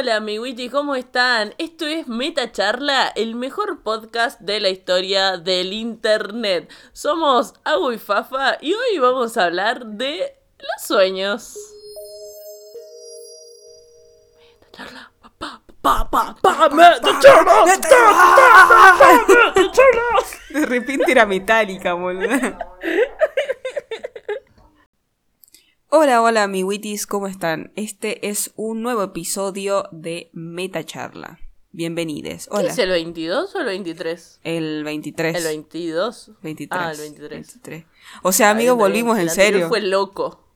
Hola, amiguiti, ¿cómo están? Esto es Meta Charla, el mejor podcast de la historia del internet. Somos Agu y Fafa y hoy vamos a hablar de los sueños. Meta Charla, pa, pa, pa, pa, Meta Charla, Meta Charla. De repente era metálica, boludo. Hola, hola, amiguitis, ¿cómo están? Este es un nuevo episodio de Meta Charla. Bienvenides. ¿Qué Hola. es el 22 o el 23? El 23. El 22. 23. Ah, el 23. 23. O sea, amigos, volvimos en serio. Fue loco.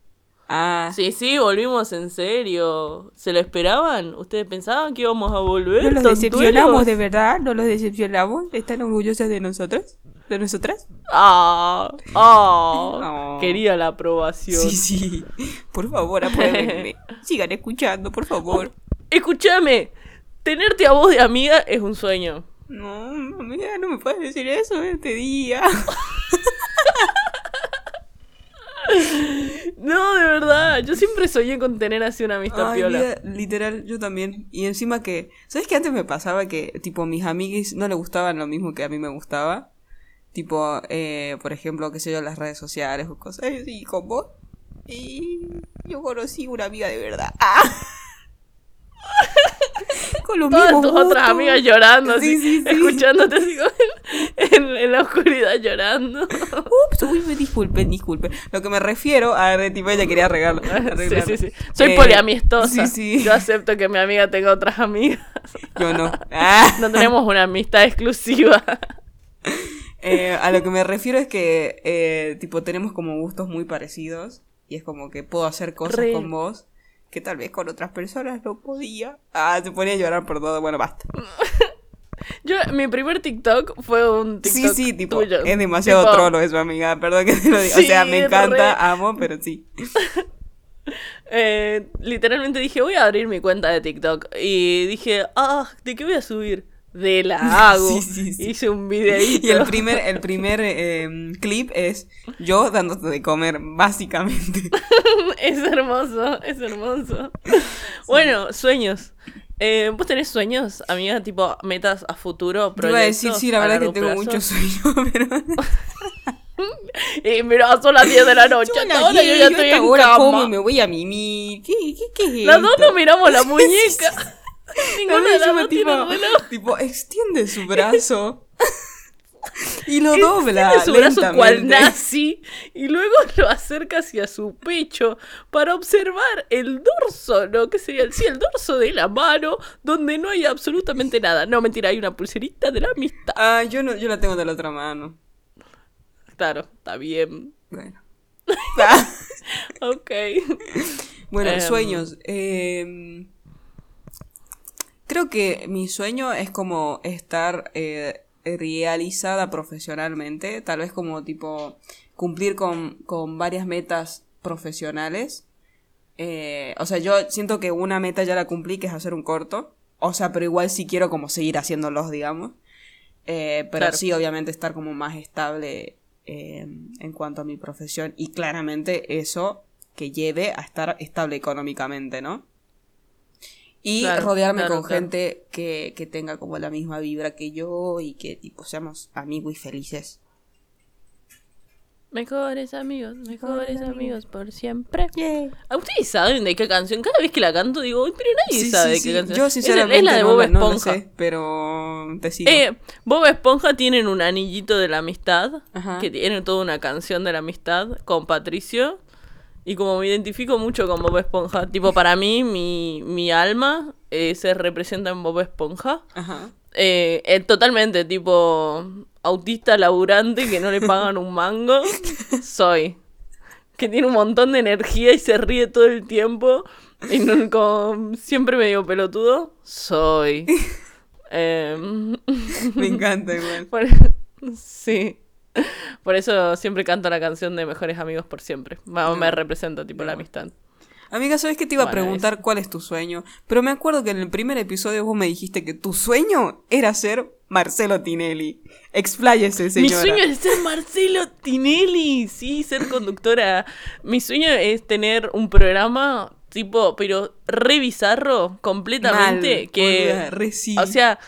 Ah, Sí, sí, volvimos en serio. ¿Se lo esperaban? ¿Ustedes pensaban que íbamos a volver? ¿no los decepcionamos de verdad? ¿No los decepcionamos? ¿Están orgullosos de nosotros? ¿De nosotras? Ah, ah, No. quería la aprobación. Sí, sí. Por favor, apruébenme. Sigan escuchando, por favor. Escúchame, tenerte a vos de amiga es un sueño. No, amiga, no me puedes decir eso este día. No, de verdad, yo siempre soñé con tener así una amistad Ay, piola. mira, literal, yo también. Y encima que, ¿sabes qué antes me pasaba que, tipo, mis amiguis no le gustaban lo mismo que a mí me gustaba? Tipo, eh, por ejemplo, qué sé yo, las redes sociales o cosas así, con vos. Y yo conocí una amiga de verdad. ¡Ah! con los Todas tus otras amigas llorando, Sí, así, sí, escuchándote así en, la oscuridad llorando. Ups, uy, me disculpen, disculpen. Lo que me refiero a ver, tipo, ella quería arreglarlo. Sí, arreglarlo. sí, sí. Soy Eh, poliamistosa. Sí, sí. Yo acepto que mi amiga tenga otras amigas. Yo no. Ah. No tenemos una amistad exclusiva. Eh, a lo que me refiero es que, eh, tipo, tenemos como gustos muy parecidos. Y es como que puedo hacer cosas Re. con vos que tal vez con otras personas no podía. Ah, se ponía a llorar por todo. Bueno, basta. Yo, mi primer TikTok fue un Sí, TikTok sí, tipo, tuyo. es demasiado Tipo, trolo eso, amiga. Perdón que te lo diga. o Sí, sea, me re. encanta, amo, pero sí. eh, literalmente dije, voy a abrir mi cuenta de TikTok. Y dije, ah, ¿de qué voy a subir? De la hago. Sí, sí. Hice un videíto. Y el primer, el primer eh, clip es yo dándote de comer, básicamente. es hermoso, es hermoso. Bueno, sueños. Eh, ¿Vos tenés sueños, amiga? Tipo, metas a futuro, Te iba a decir, proyectos sí, la verdad que largo tengo plazo? mucho sueño, pero... Y mira, son las 10 de la noche. Yo yo 10, ya estoy en como cama. me voy a mimir. ¿Qué, qué, qué es Las dos nos miramos la muñeca. Ninguna encima, dos tiene tipo, reloj. tipo, extiende su brazo y lo dobla su brazo cual nazi y luego lo acerca hacia su pecho para observar el dorso, ¿no? ¿Qué sería? Sí, el dorso de la mano donde no hay absolutamente nada. No, mentira, hay una pulserita de la amistad. Ah, yo no, yo la tengo de la otra mano. Claro, está bien. Bueno. Ah, Ok. bueno, Em. sueños. em, creo que mi sueño es como estar eh, realizada profesionalmente. Tal vez como tipo cumplir con, con varias metas profesionales. Eh, o sea, yo siento que una meta ya la cumplí, que es hacer un corto. O sea, pero igual sí quiero como seguir haciéndolos, digamos. Eh, pero Claro. sí, obviamente, estar como más estable eh, en cuanto a mi profesión. Y claramente eso que lleve a estar estable económicamente, ¿no? Y Claro, rodearme claro, con claro. gente que, que tenga como la misma vibra que yo y que tipo seamos amigos y felices. Mejores amigos, mejores amigos por siempre. ¿A ustedes saben de qué canción? Cada vez que la canto digo, "Uy, pero nadie Sí, sabe sí, de qué sí. canción. Yo Es- sinceramente es la de no, Bob lo- no lo Esponja. sé, pero te sigo. Eh, Bob Esponja tienen un anillito de la amistad, Ajá. que tiene toda una canción de la amistad con Patricio. Y como me identifico mucho con Bob Esponja, tipo para mí, mi, mi alma eh, se representa en Bob Esponja. Ajá. Eh, eh, totalmente, tipo autista laburante que no le pagan un mango. Soy. Que tiene un montón de energía y se ríe todo el tiempo. Y no, como siempre medio pelotudo. Soy. Em, Me encanta igual. sí. Por eso siempre canto la canción de Mejores Amigos por siempre. Me, me representa, tipo, la amistad. Amiga, ¿sabes que te iba a Bueno, preguntar cuál es tu sueño? Pero me acuerdo que en el primer episodio vos me dijiste que tu sueño era ser Marcelo Tinelli. Expláyese, Mi señora. sueño es ser Marcelo Tinelli, sí, ser conductora. Mi sueño es tener un programa tipo, pero re bizarro, completamente, Mal, que, boluda, re sí. o sea,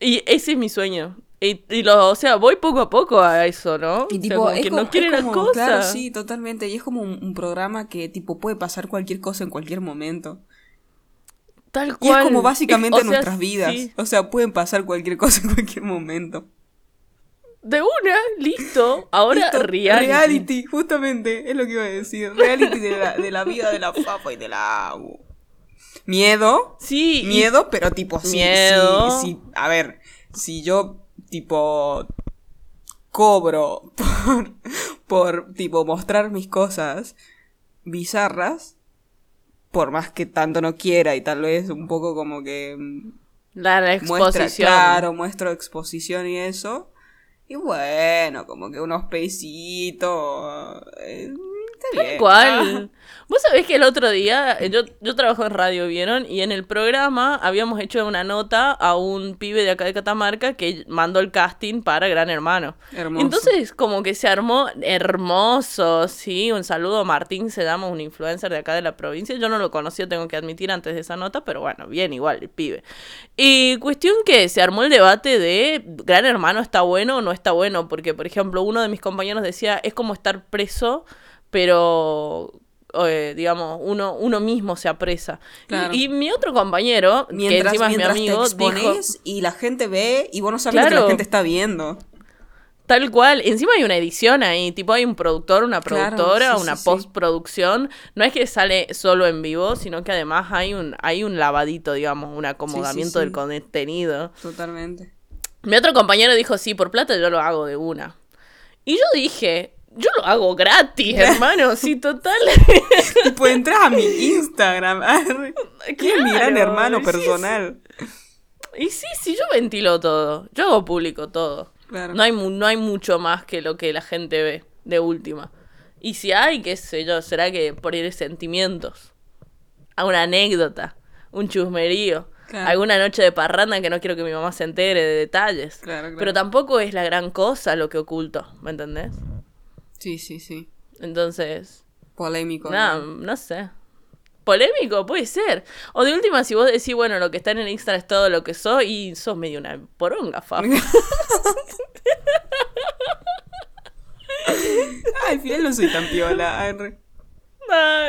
y ese es mi sueño. Y, y lo, o sea, voy poco a poco a eso, ¿no? Y O sea, tipo, es que como- no quiere es las cosas. Claro, sí, totalmente. Y es como un, un programa que tipo puede pasar cualquier cosa en cualquier momento. Tal Y cual. es como básicamente o sea, nuestras vidas. sí. O sea, pueden pasar cualquier cosa en cualquier momento. De una, listo. Ahora Listo, reality. reality, justamente, es lo que iba a decir. Reality de la, de la vida de la Fafa y de la. Miedo, Sí. y- miedo, pero tipo, sí, Miedo. sí, sí. A ver, si yo, tipo, cobro por, por, tipo, mostrar mis cosas bizarras, por más que tanto no quiera y tal vez un poco como que mm, La, la muestra, exposición. claro, muestro exposición y eso. Y bueno, como que unos pesitos. eh, está bien. ¿Cuál? Vos sabés que el otro día, eh, yo, yo trabajo en radio, ¿vieron? Y en el programa habíamos hecho una nota a un pibe de acá de Catamarca que mandó el casting para Gran Hermano. Hermoso. Entonces, como que se armó hermoso, sí. Un saludo a Martín, se llama un influencer de acá de la provincia. Yo no lo conocía, tengo que admitir, antes de esa nota, pero bueno, bien, igual, el pibe. Y cuestión que se armó el debate de Gran Hermano está bueno o no está bueno, porque, por ejemplo, uno de mis compañeros decía, es como estar preso, pero... eh, digamos, uno, uno mismo se apresa. Y- Claro. Y, mi otro compañero, mientras, que encima es mi amigo, te dijo, y la gente ve y vos no sabes lo que Claro. la gente está viendo. Tal cual, encima hay una edición ahí, tipo hay un productor, una Claro, productora, sí, una sí, sí. postproducción. No es que sale solo en vivo, sino que además hay un, hay un lavadito, digamos, un acomodamiento del contenido. Totalmente. Mi otro compañero dijo, sí, por plata yo lo hago de una. Y yo dije, yo lo hago gratis, hermano, sí, total. tipo, entras a mi Instagram. ¿Quién es mi gran Claro, hermano sí, personal? Y sí, sí, yo ventilo todo, yo hago público todo. Claro. No hay, no hay mucho más que lo que la gente ve, de última. Y si hay, qué sé yo, será que por ir sentimientos. A una anécdota, un chusmerío. Claro. Alguna noche de parranda que no quiero que mi mamá se entere de detalles. Claro, claro. Pero tampoco es la gran cosa lo que oculto, ¿me entendés? Sí, sí, sí. Entonces, Polémico. no, ¿no? no sé. Polémico, puede ser. O de última, si vos decís, bueno, lo que está en el Instagram es todo lo que soy, y sos medio una poronga, fa. Ah, al final no soy tan piola.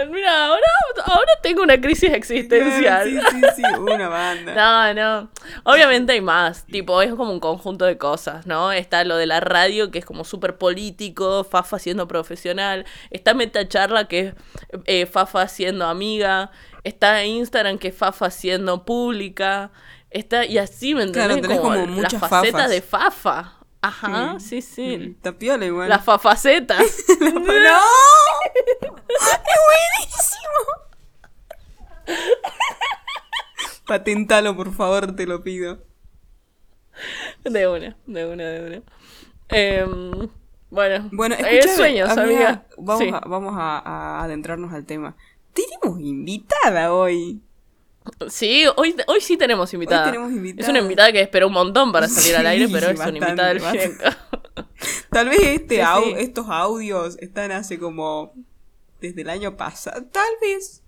Mira, ahora, ahora tengo una crisis existencial. Sí, sí, sí, una banda. No, no. Obviamente hay más. Tipo, es como un conjunto de cosas, ¿no? Está lo de la radio, que es como súper político, Fafa siendo profesional. Está Metacharla, que es eh, Fafa siendo amiga. Está Instagram, que es Fafa siendo pública. Está, y así, ¿me Claro, entendés? tenés como las muchas facetas fafas. de Fafa. Ajá, sí, sí. Mm, Está piola igual. Las fafacetas. ¡No! ¡Es buenísimo! Patentalo, por favor, te lo pido. De una, de una, de una. Em, bueno, Bueno, eh, escúchame, sueños, amiga. Vamos, Sí. a, vamos a, a adentrarnos al tema. Tenemos invitada hoy. Sí, hoy, hoy sí tenemos invitada. tenemos invitada. Es una invitada que esperó un montón para salir al aire, pero es bastante, una invitada del fienco. Tal vez este Sí, au- sí. estos audios están hace como desde el año pasado. Tal vez.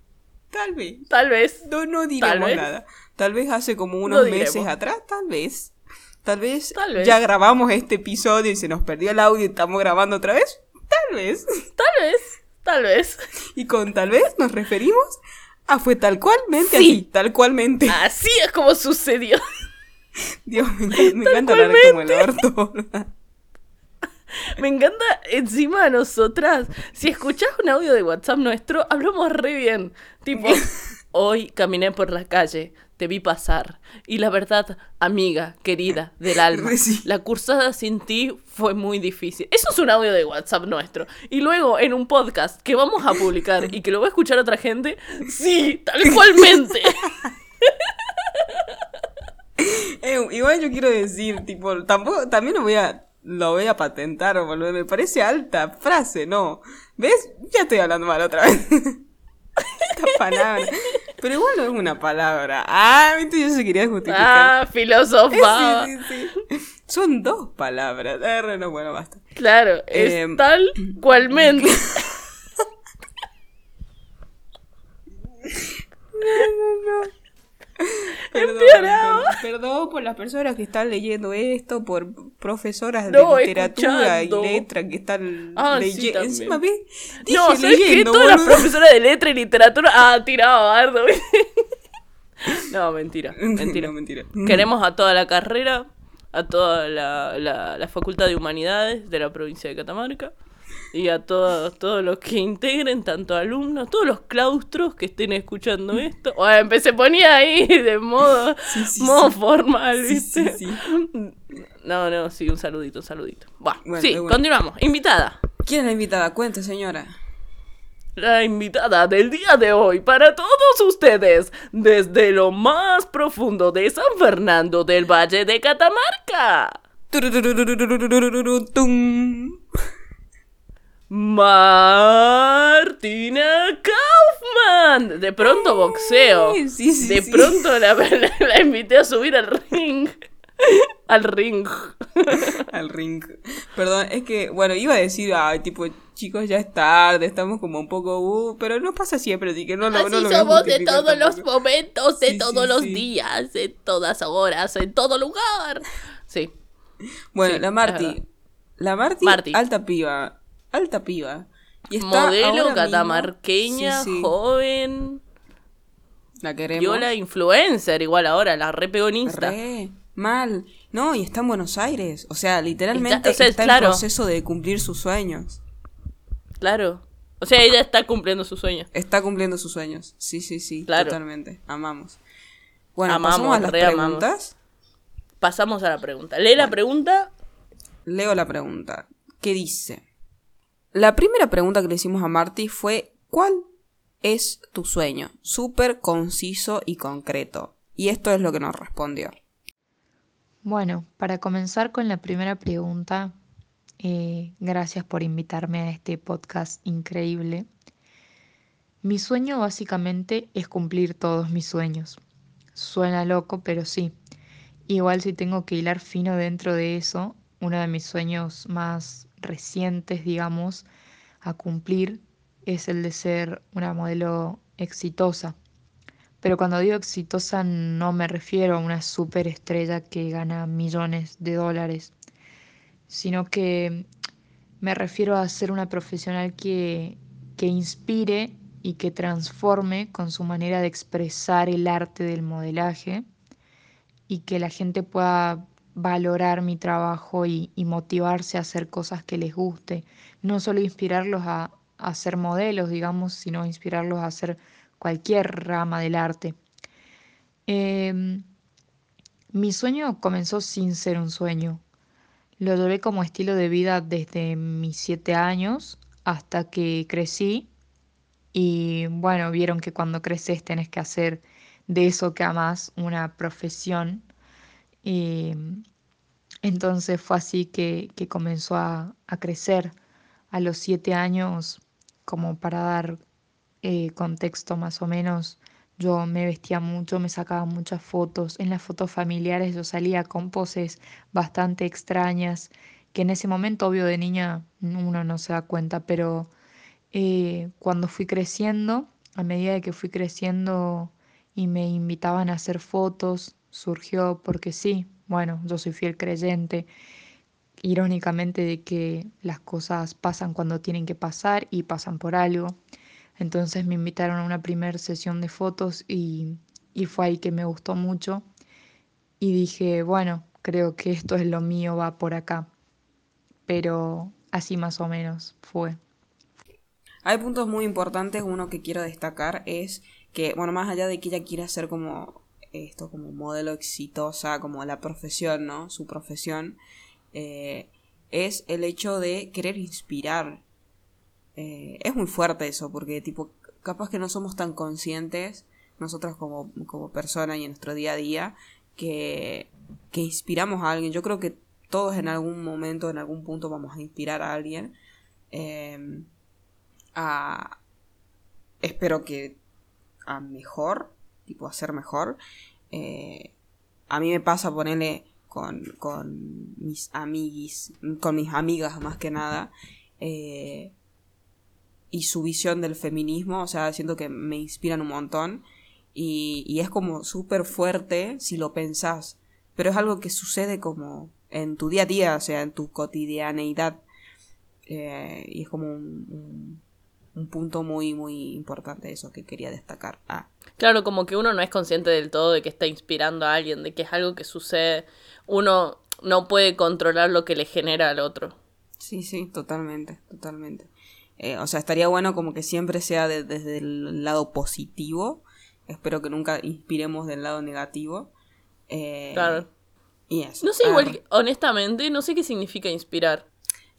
Tal vez. Tal vez. No, no diremos vez. nada. Tal vez hace como unos meses atrás, tal vez. Tal vez, Tal vez. ya grabamos este episodio y se nos perdió el audio y estamos grabando otra vez. Tal vez. Tal vez. Tal vez. Y con tal vez nos referimos a fue tal cualmente Sí. así, tal cualmente. Así es como sucedió. Dios, me, encanta- me encanta hablar como el orto. Me encanta encima de nosotras. Si escuchás un audio de WhatsApp nuestro, hablamos re bien. Tipo, hoy caminé por la calle, te vi pasar. Y la verdad, amiga, querida, del alma, sí. la cursada sin ti fue muy difícil. Eso es un audio de WhatsApp nuestro. Y luego en un podcast que vamos a publicar y que lo va a escuchar otra gente, sí, tal cualmente. Eh, igual yo quiero decir, tipo, tampoco, también lo voy a, lo voy a patentar o me parece alta frase, ¿no? ¿Ves? Ya estoy hablando mal otra vez. Esta palabra. Pero igual no es una palabra. Ah, viste, yo se quería justificar. Ah, filosofaba. Sí, sí, sí. Son dos palabras. Ah, no, bueno, basta. Claro, es Em, tal cualmente. no, no. Perdón, Empeorado. perdón, perdón por las personas que están leyendo esto, por profesoras No, de literatura escuchando. y letra que están Ah, sí, leyendo. también. Encima. No, ¿sabes leyendo, Todas las profesoras de letra y literatura. Ah, tirado bardo. no, mentira. Mentira. No, mentira. Queremos a toda la carrera, a toda la, la, la Facultad de Humanidades de la provincia de Catamarca y a todos, todos los que integren, tanto alumnos, todos los claustros que estén escuchando esto. O empecé, ponía ahí de modo, Sí, sí, modo sí. formal, ¿viste? sí. No, no, sí, un saludito, un saludito. Buah, Bueno, sí, una. continuamos. Invitada. ¿Quién es la invitada? Cuente, señora. La invitada del día de hoy para todos ustedes, desde lo más profundo de San Fernando del Valle de Catamarca, Tum. Martina Kaufman. De pronto boxeo. Sí, sí, sí, de sí. pronto la, la- la invité a subir al ring. Al ring. Al ring. Perdón, es que, bueno, iba a decir, ay, tipo, chicos, ya es tarde, estamos como un poco, uh, pero no pasa siempre, así que no lo, Así no lo somos de todos los momentos, de todos los días, en todas horas, en todo lugar. Sí. Bueno, la Marti. La Marti, Marti. alta piba. Alta piba. Y está Modelo catamarqueña, Sí, sí, joven, La queremos. viola influencer, igual ahora, la repegó en Insta. Re, mal. No, y está en Buenos Aires. O sea, literalmente Está- o sea, está claro. en proceso de cumplir sus sueños. Claro. O sea, ella está cumpliendo su sueño. Está cumpliendo sus sueños. Sí, sí, sí. Claro. Totalmente. Amamos. Bueno, Amamos, pasamos a las amamos. preguntas. Pasamos a la pregunta. Lee la pregunta. Leo la pregunta. ¿Qué dice? La primera pregunta que le hicimos a Marty fue: ¿Cuál es tu sueño? Súper conciso y concreto. Y esto es lo que nos respondió. Bueno, para comenzar con la primera pregunta, eh, gracias por invitarme a este podcast increíble. Mi sueño básicamente es cumplir todos mis sueños. Suena loco, pero sí. Igual si tengo que hilar fino dentro de eso, uno de mis sueños más recientes, digamos, a cumplir es el de ser una modelo exitosa. Pero cuando digo exitosa no me refiero a una superestrella que gana millones de dólares, sino que me refiero a ser una profesional que, que inspire y que transforme con su manera de expresar el arte del modelaje y que la gente pueda valorar mi trabajo y, motivarse a hacer cosas que les guste. No solo inspirarlos a, a ser modelos, digamos, sino inspirarlos a hacer cualquier rama del arte. Eh, mi sueño comenzó sin ser un sueño. Lo llevé como estilo de vida desde mis siete años hasta que crecí y bueno, vieron que cuando creces tenés que hacer de eso que amas una profesión. Y entonces fue así que, comenzó a, a crecer a los siete años, como para dar eh, contexto más o menos. Yo me vestía mucho, me sacaba muchas fotos. En las fotos familiares yo salía con poses bastante extrañas, que en ese momento, obvio, de niña uno no se da cuenta, pero eh, cuando fui creciendo, a medida de que fui creciendo y me invitaban a hacer fotos, surgió porque sí, bueno, yo soy fiel creyente, irónicamente de que las cosas pasan cuando tienen que pasar y pasan por algo. Entonces me invitaron a una primera sesión de fotos y, y fue ahí que me gustó mucho y dije, bueno, creo que esto es lo mío, va por acá. Pero así más o menos fue. Hay puntos muy importantes. Uno que quiero destacar es que, bueno, más allá de que ella quiera ser como esto, como modelo exitosa, como la profesión, ¿no? Su profesión, eh, es el hecho de querer inspirar. Eh, es muy fuerte eso, porque, tipo, capaz que no somos tan conscientes, nosotros como, como persona y en nuestro día a día, que, que inspiramos a alguien. Yo creo que todos en algún momento, en algún punto, vamos a inspirar a alguien. Eh, a espero que a mejor tipo a ser mejor eh, a mí me pasa ponerle con, con mis amiguis con mis amigas más que nada eh, y su visión del feminismo o sea siento que me inspiran un montón Y, es como súper fuerte si lo pensás. Pero es algo que sucede como en tu día a día, o sea, en tu cotidianeidad. Eh, y es como un, punto muy, muy importante eso que quería destacar. Ah. Claro, como que uno no es consciente del todo de que está inspirando a alguien, de que es algo que sucede. Uno no puede controlar lo que le genera al otro. Sí, sí, totalmente, totalmente. Eh, o sea, estaría bueno como que siempre sea desde el lado positivo. Espero que nunca inspiremos del lado negativo. Eh, claro. Y eso. No sé, igual, honestamente, no sé qué significa inspirar.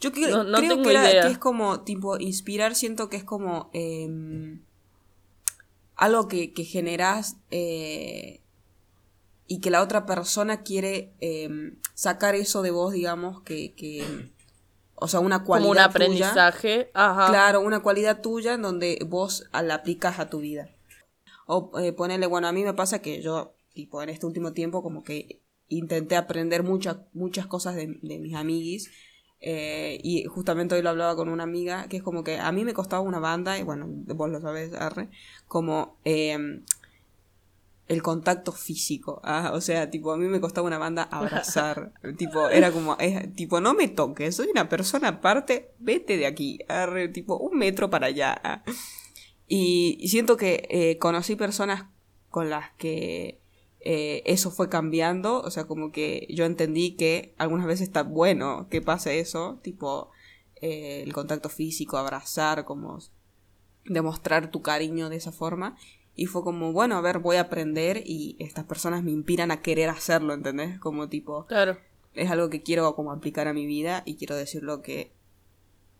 Yo creo, no, creo que, que, es como, tipo, inspirar siento que es como em, algo que, que generas eh, y que la otra persona quiere em, sacar eso de vos, digamos, que, que o sea, una cualidad. Como un aprendizaje. Ajá. Claro, una cualidad tuya en donde vos la aplicas a tu vida. O eh, ponerle, bueno, a mí me pasa que yo, tipo, en este último tiempo, como que intenté aprender muchas muchas cosas de, de mis amiguis. Eh, y justamente hoy lo hablaba con una amiga, que es como que a mí me costaba una banda, y bueno, vos lo sabés, Arre, como eh, el contacto físico. Ah, o sea, tipo, a mí me costaba una banda abrazar. tipo, era como, tipo, no me toques, soy una persona aparte, vete de aquí. tipo, un metro para allá. Ah. Y, siento que eh, conocí personas con las que eh, eso fue cambiando. O sea, como que yo entendí que algunas veces está bueno que pase eso. Tipo, eh, el contacto físico, abrazar, como demostrar tu cariño de esa forma. Y fue como, bueno, a ver, voy a aprender y estas personas me inspiran a querer hacerlo, ¿entendés? Como tipo, claro. es algo que quiero como aplicar a mi vida y quiero decirlo que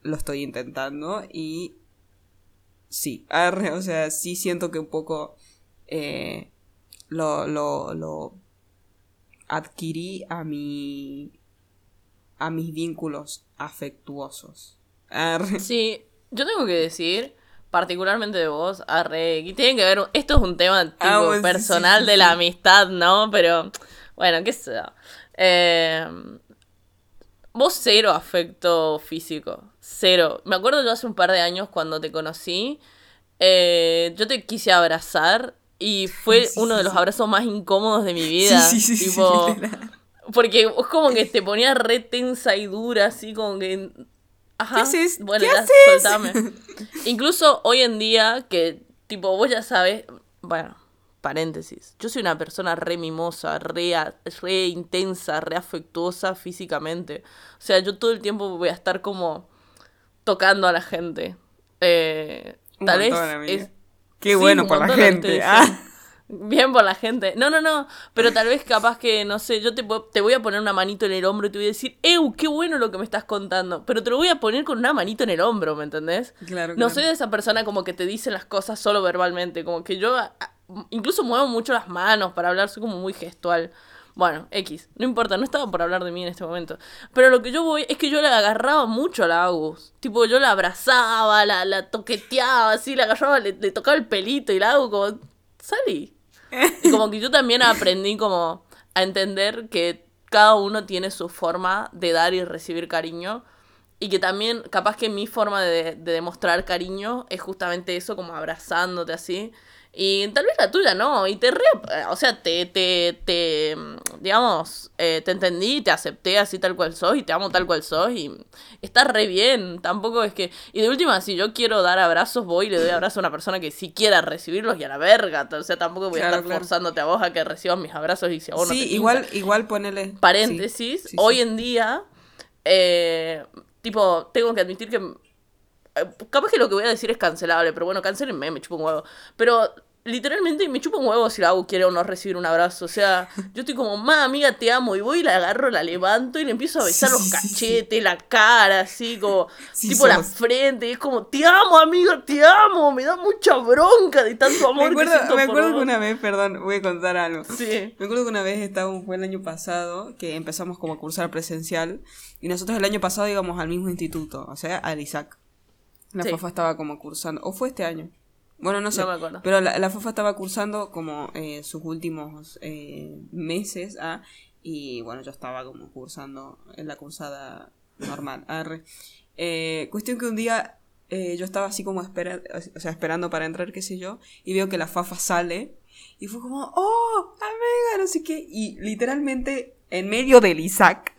lo estoy intentando y sí, o sea, sí siento que un poco eh, lo, lo, lo adquirí a mi a mis vínculos afectuosos. Sí, yo tengo que decir particularmente de vos, arre, y tiene que ver, esto es un tema tipo, ah, personal de la amistad, ¿no? Pero, bueno, qué sé eh, vos cero afecto físico, cero. Me acuerdo yo hace un par de años cuando te conocí, eh, yo te quise abrazar y fue uno de los abrazos más incómodos de mi vida. Sí, sí, sí, tipo, porque es como que te ponía re tensa y dura, así como que Ajá. ¿Qué haces? Bueno, ya, soltame. Incluso hoy en día, que tipo, vos ya sabes, bueno, paréntesis, yo soy una persona re mimosa, re, re intensa, re afectuosa físicamente. O sea, yo todo el tiempo voy a estar como tocando a la gente. Eh, tal vez... Qué bueno para la gente. Ah. Bien por la gente. No, no, no. Pero tal vez capaz que, no sé, yo te, te voy a poner una manito en el hombro y te voy a decir, ¡Ew! ¡Qué bueno lo que me estás contando! Pero te lo voy a poner con una manito en el hombro, ¿me entendés? Claro. No soy de esa persona como que te dice las cosas solo verbalmente. Como que yo incluso muevo mucho las manos para hablar, soy como muy gestual. Bueno, X, no importa, no estaba por hablar de mí en este momento. Pero lo que yo voy es que yo le agarraba mucho a la Agus. Tipo, yo la abrazaba, la, la toqueteaba, así, la agarraba, le, le tocaba el pelito y la hago como, salí. Y como que yo también aprendí como a entender que cada uno tiene su forma de dar y recibir cariño. Y que también, capaz que mi forma de, de demostrar cariño es justamente eso, como abrazándote así. Y tal vez la tuya no, y te re, o sea, te, te, te, digamos, eh, te entendí, te acepté así tal cual sos y te amo tal cual sos y está re bien, tampoco es que, y de última, si yo quiero dar abrazos, voy y le doy abrazo a una persona que sí quiera recibirlos y a la verga, o sea, tampoco voy a estar forzándote a vos a que recibas mis abrazos y si a vos sí, no te igual, igual ponele. Paréntesis, hoy en día, eh, tipo, tengo que admitir que eh, Capaz que lo que voy a decir es cancelable, pero bueno, cancelenme, me chupo un huevo. Pero literalmente me chupo un huevo si la hago quiere o no recibir un abrazo. O sea, yo estoy como, ma, amiga, te amo. Y voy y la agarro, la levanto y le empiezo a besar los cachetes, la cara, así, como, tipo la frente. Y es como, te amo, amiga, te amo. Me da mucha bronca de tanto amor. Me acuerdo, me acuerdo que una vez, perdón, voy a contar algo. Sí. Me acuerdo que una vez estábamos, fue el año pasado, que empezamos como a cursar presencial. Y nosotros el año pasado íbamos al mismo instituto, o sea, al ISAC. La Fafa estaba como cursando, o fue este año. Bueno, no sé. pero la, la, Fafa estaba cursando como eh, sus últimos eh, meses, ¿ah? y bueno, yo estaba como cursando en la cursada normal. Eh, cuestión que un día yo estaba así como espera, o sea, esperando para entrar, qué sé yo, y veo que la Fafa sale Y fue como, oh, amiga, no sé qué. Y literalmente, en medio del Isaac,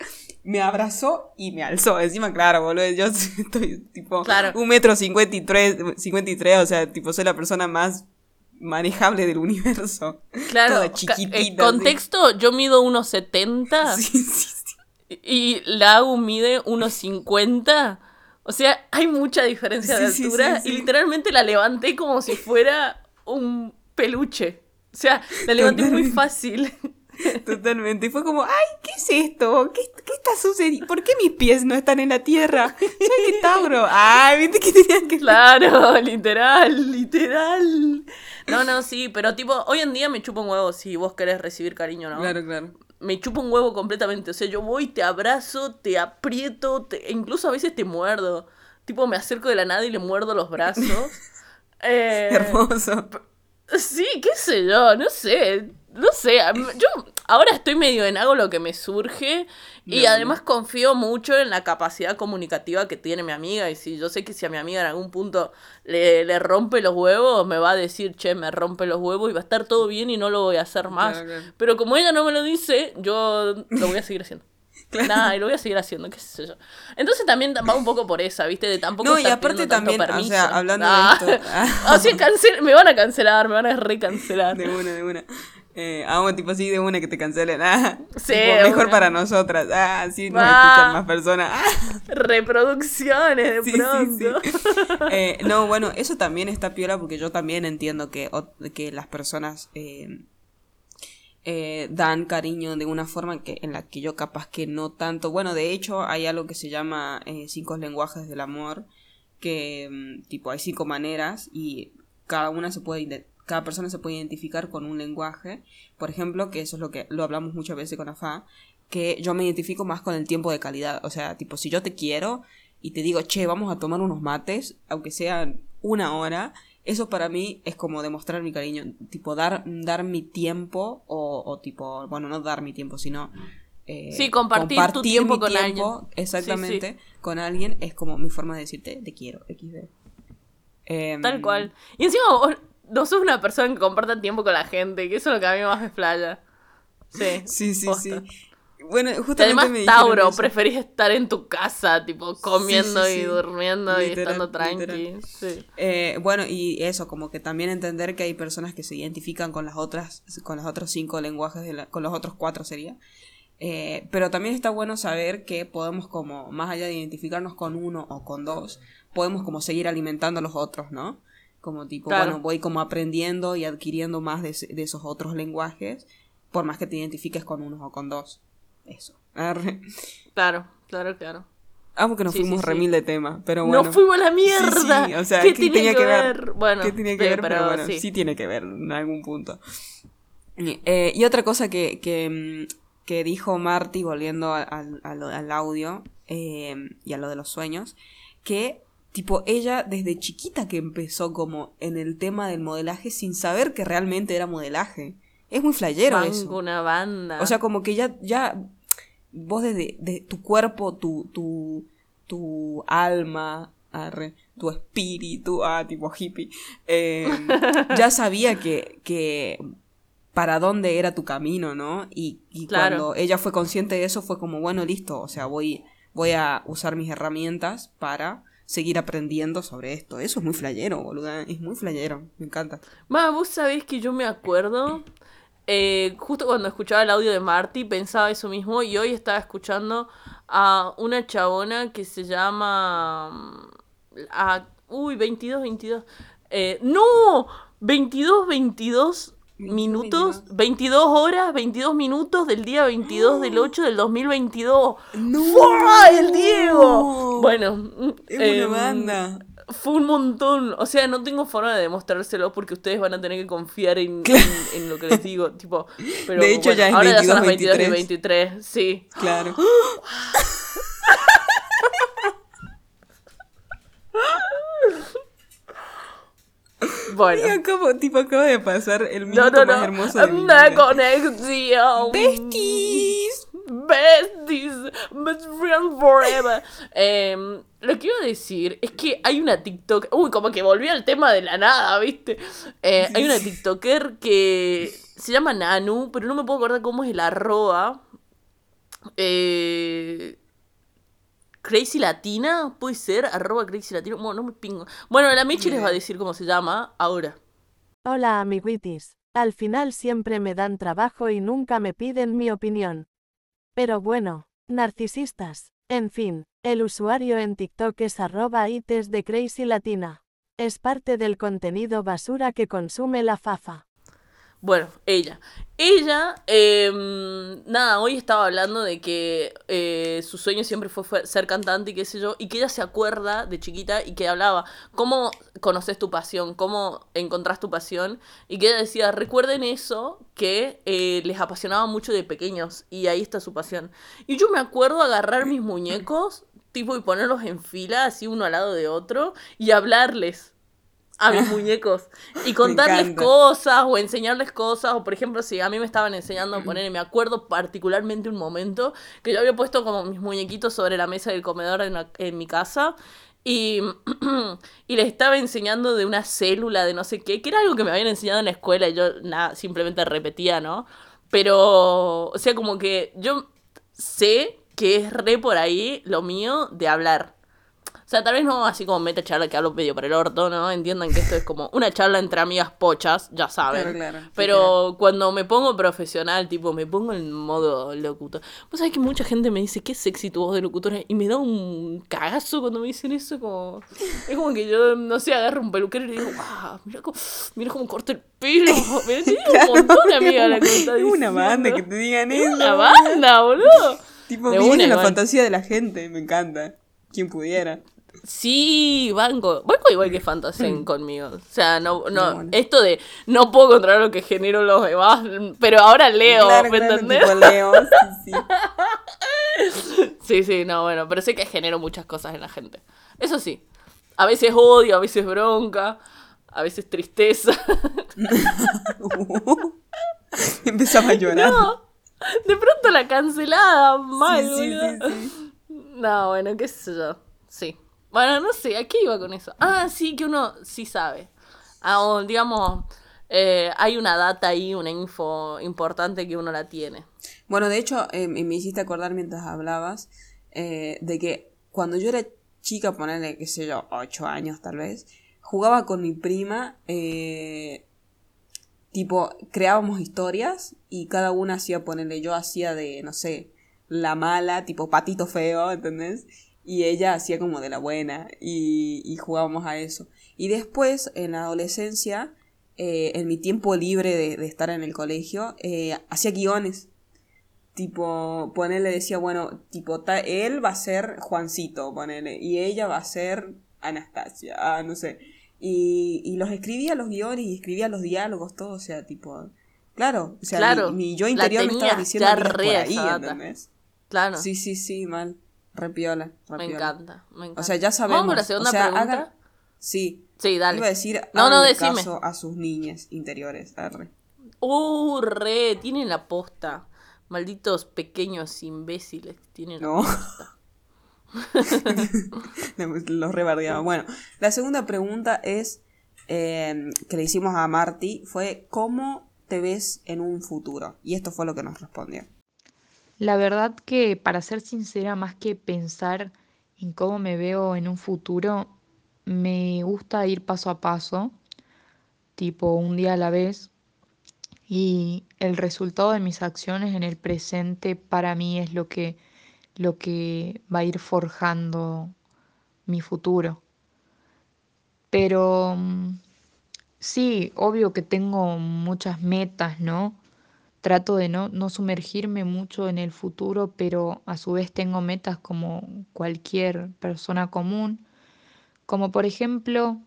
me abrazó y me alzó. Encima, claro, boludo, yo estoy tipo Claro. un metro cincuenta y tres, cincuenta y tres, o sea, tipo, soy la persona más manejable del universo. Claro, Toda chiquitita. el contexto, yo mido 1,70 así. Sí, sí, sí. y Lau mide 1,50. O sea, hay mucha diferencia de altura y literalmente la levanté como si fuera un peluche. O sea, la levanté muy fácil. Totalmente. Y fue como, ay, ¿qué es esto? ¿Qué, qué está sucediendo? ¿Por qué mis pies no están en la tierra? Soy Tauro. Ay, viste que tenían que... Claro, literal, literal. No, no, sí, pero tipo, hoy en día me chupa un huevo si vos querés recibir cariño, ¿no? Claro, claro. me chupa un huevo completamente. O sea, yo voy, te abrazo, te aprieto, te- e incluso a veces te muerdo. Tipo, me acerco de la nada y le muerdo los brazos. Eh, Hermoso. Sí, qué sé yo, no sé. No sé, yo ahora estoy medio en hago lo que me surge y No, además confío mucho en la capacidad comunicativa que tiene mi amiga y si yo sé que si a mi amiga en algún punto le, le rompe los huevos, me va a decir, che, me rompe los huevos y va a estar todo bien y no lo voy a hacer más. Claro, claro. Pero como ella no me lo dice, yo lo voy a seguir haciendo. Claro. Nada, y lo voy a seguir haciendo, qué sé yo. Entonces también va un poco por esa, ¿viste? De tampoco No, y aparte también, o permiso. sea, hablando de Ah. esto- o sea, cancel- me van a cancelar, me van a recancelar. De una, de una. Eh, vamos, tipo así, de una que te cancelen. Ah, Sí, tipo, de mejor para nosotras. Ah, sí, nos Ah. escuchan más personas. Ah, Reproducciones de sí, pronto. sí. Eh, no, bueno, eso también está piola porque yo también entiendo que, que las personas eh, eh, dan cariño de una forma que, en la que yo capaz que no tanto. Bueno, de hecho, hay algo que se llama cinco lenguajes del amor, que mm, tipo hay cinco maneras y cada una se puede cada persona se puede identificar con un lenguaje. Por ejemplo, que eso es lo que lo hablamos muchas veces con AFA, que yo me identifico más con el tiempo de calidad. O sea, tipo, si yo te quiero y te digo, che, vamos a tomar unos mates, aunque sean una hora, eso para mí es como demostrar mi cariño. Tipo, dar, dar mi tiempo, o, o tipo, bueno, no dar mi tiempo, sino. eh, Sí, compartir tu tiempo mi con alguien. Exactamente, con alguien es como mi forma de decirte, te quiero, XD. Em, Tal cual. Y encima no sos una persona que comparta tiempo con la gente, que eso es lo que a mí más me explaya. Sí. Sí, sí, sí. Bueno, justamente además, me Tauro, eso. preferís estar en tu casa, tipo, comiendo sí, sí. y durmiendo y estando tranqui. Eh, bueno, y eso, como que también entender que hay personas que se identifican con las otras, con los otros cinco lenguajes, de la- con los otros cuatro sería. Eh, pero también está bueno saber que podemos como, más allá de identificarnos con uno o con dos, podemos como seguir alimentando a los otros, ¿no? Como tipo, Claro. bueno, voy como aprendiendo y adquiriendo más de, esos otros lenguajes, por más que te identifiques con uno o con dos. Eso. Arre. Claro, claro, claro. Amo que nos Sí, fuimos sí. remil de tema, pero bueno. ¡No fuimos a la mierda! O sea, ¿Qué, ¿qué tiene tenía que, ver? ver? Bueno, ¿Qué tenía que sí, ver? Pero, bueno, sí. tiene que ver en algún punto. Eh, y otra cosa que, que, mm, que dijo Marty, volviendo al- a lo- al audio eh, y a lo de los sueños, que tipo ella desde chiquita que empezó como en el tema del modelaje sin saber que realmente era modelaje. Es muy flayero Banco, eso. una banda. O sea, como que ya, ya vos desde de tu cuerpo, tu, tu, tu alma, arre, tu espíritu, ah, tipo hippie, eh, ya sabía que, que para dónde era tu camino, ¿no? Y, y Claro. cuando ella fue consciente de eso fue como, bueno, listo, o sea, voy, voy a usar mis herramientas para seguir aprendiendo sobre esto. Eso es muy flayero, boluda, es muy flayero, me encanta. Ma, vos sabés que yo me acuerdo, eh, justo cuando escuchaba el audio de Marty, pensaba eso mismo y hoy estaba escuchando a una chabona que se llama... mm, a- uy, 22, 22. Eh, no, 22, 22 minutos, 22 horas, 22 minutos del día 22 del 8 del 2022. ¡No! ¡Fua! ¡El Diego! Bueno, Es una em, banda. fue un montón. O sea, no tengo forma de demostrárselo porque ustedes van a tener que confiar en, en- en lo que les digo. tipo, pero De hecho, bueno, ya es ahora ya son 22, las 22 y 23. 23. Sí. Claro. Bueno. Mira cómo, tipo, acaba de pasar el minuto no, no. más hermoso de mi Una vida. conexión. ¡Besties! besties, best friends forever. Em, lo que iba a decir es que hay una TikTok. Uy, como que volví al tema de la nada, ¿viste? Eh, hay una TikToker que se llama Nanu, pero no me puedo acordar cómo es el arroba. Eh, Crazy Latina, puede ser, arroba Crazy Latina. Bueno, no me pingo. Bueno, la Michi les va a decir cómo se llama ahora. Hola amiguitis. Al final siempre me dan trabajo y nunca me piden mi opinión. Pero bueno, narcisistas. En fin, el usuario en TikTok es arroba ites de Crazy Latina. Es parte del contenido basura que consume la fafa. Bueno, ella. Ella, em, nada, hoy estaba hablando de que eh, su sueño siempre fue, ser cantante y qué sé yo, y que ella se acuerda de chiquita y que hablaba, ¿cómo conoces tu pasión? ¿Cómo encontrás tu pasión? Y que ella decía, recuerden eso que eh, les apasionaba mucho de pequeños, y ahí está su pasión. Y yo me acuerdo agarrar mis muñecos, tipo, y ponerlos en fila, así uno al lado de otro, y hablarles a mis muñecos y contarles cosas o enseñarles cosas. O por ejemplo si a mí me estaban enseñando a poner me acuerdo particularmente un momento que yo había puesto como mis muñequitos sobre la mesa del comedor en, mi casa y, y les estaba enseñando de una célula de no sé qué que era algo que me habían enseñado en la escuela y yo nada simplemente repetía no pero o sea como que yo sé que es re por ahí lo mío de hablar o sea, tal vez no así como meta charla que hablo medio para el orto, ¿no? Entiendan que esto es como una charla entre amigas pochas, ya saben. Claro, claro. Pero cuando me pongo profesional, tipo, me pongo en modo locutor. Vos sabés que mucha gente me dice, qué sexy tu voz de locutora. Y me da un cagazo cuando me dicen eso. Como... Es como que yo, no sé, agarro un peluquero y digo, wow, mira cómo, mira cómo corta el pelo. Me tiene un montón, amiga, la que está Una banda que te digan eso. Una banda, boludo. Tipo, miren la fantasía de la gente, me encanta. Quien pudiera. Sí, banco. Banco igual que fantasien conmigo. O sea, no, no, esto de no puedo controlar lo que genero los demás, pero ahora leo, ¿me entendés? leo, sí, sí. sí, sí, no, bueno, pero sé que genero muchas cosas en la gente. Eso sí. A veces odio, a veces bronca, a veces tristeza. Empezaba a llorar. No, de pronto la cancelada, mal, sí, No, bueno, qué sé yo. Sí. Bueno, no sé, ¿a qué iba con eso? Ah, sí, que uno sí sabe. Ah, o, digamos, eh, hay una data ahí, una info importante que uno la tiene. Bueno, de hecho, eh, me hiciste acordar mientras hablabas eh, de que cuando yo era chica, ponerle, qué sé yo, ocho años tal vez, jugaba con mi prima, tipo, creábamos historias y cada una hacía, ponerle, yo hacía de, no sé, la mala, tipo patito feo, ¿entendés? Y ella hacía como de la buena y, y jugábamos a eso. Y después, en la adolescencia, eh, en mi tiempo libre de, de estar en el colegio, eh, hacía guiones. Tipo, ponele, decía, bueno, tipo, él va a ser Juancito, ponele, y ella va a ser Anastasia, ah, no sé. Y, y los escribía los guiones y escribía los diálogos, todo, o sea, tipo, claro, o sea, mi, yo interior me estaba diciendo que por ahí, ¿entendés? Claro. Sí, sí, sí, mal. Repiola, Me encanta, me encanta. O sea, ya sabemos. Vamos con la segunda pregunta. Sí. Sí, dale. Iba a decir, no, no, decime. caso a sus niñas interiores. Uh, re, tienen la posta. Malditos pequeños imbéciles tienen la posta. Los rebardeaba. Bueno, la segunda pregunta es eh, que le hicimos a Marty fue ¿cómo te ves en un futuro? Y esto fue lo que nos respondió. La verdad que, para ser sincera, más que pensar en cómo me veo en un futuro, me gusta ir paso a paso, tipo un día a la vez, y el resultado de mis acciones en el presente para mí es lo que, lo que va a ir forjando mi futuro. Pero mm, sí, obvio que tengo muchas metas, ¿no? Trato de no, no sumergirme mucho en el futuro, pero a su vez tengo metas como cualquier persona común, como por ejemplo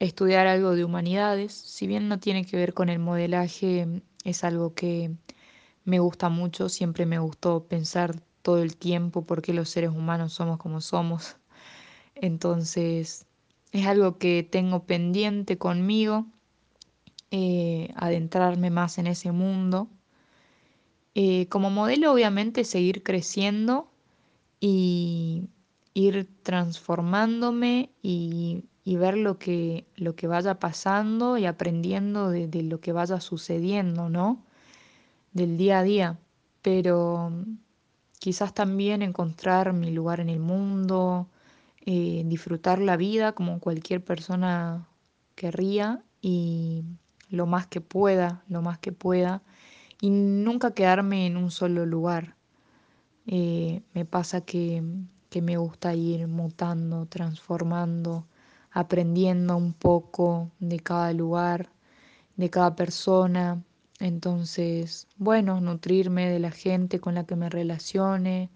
estudiar algo de humanidades, si bien no tiene que ver con el modelaje, es algo que me gusta mucho, siempre me gustó pensar todo el tiempo por qué los seres humanos somos como somos. Entonces, es algo que tengo pendiente conmigo, eh, adentrarme más en ese mundo. Eh, como modelo, obviamente, seguir creciendo y ir transformándome y, ver lo que, lo que vaya pasando y aprendiendo de, lo que vaya sucediendo, ¿no? Del día a día. Pero quizás también encontrar mi lugar en el mundo, eh, disfrutar la vida como cualquier persona querría y lo más que pueda, lo más que pueda, y nunca quedarme en un solo lugar. Eh, me pasa que, que me gusta ir mutando, transformando, aprendiendo un poco de cada lugar, de cada persona. Entonces, bueno, nutrirme de la gente con la que me relacione,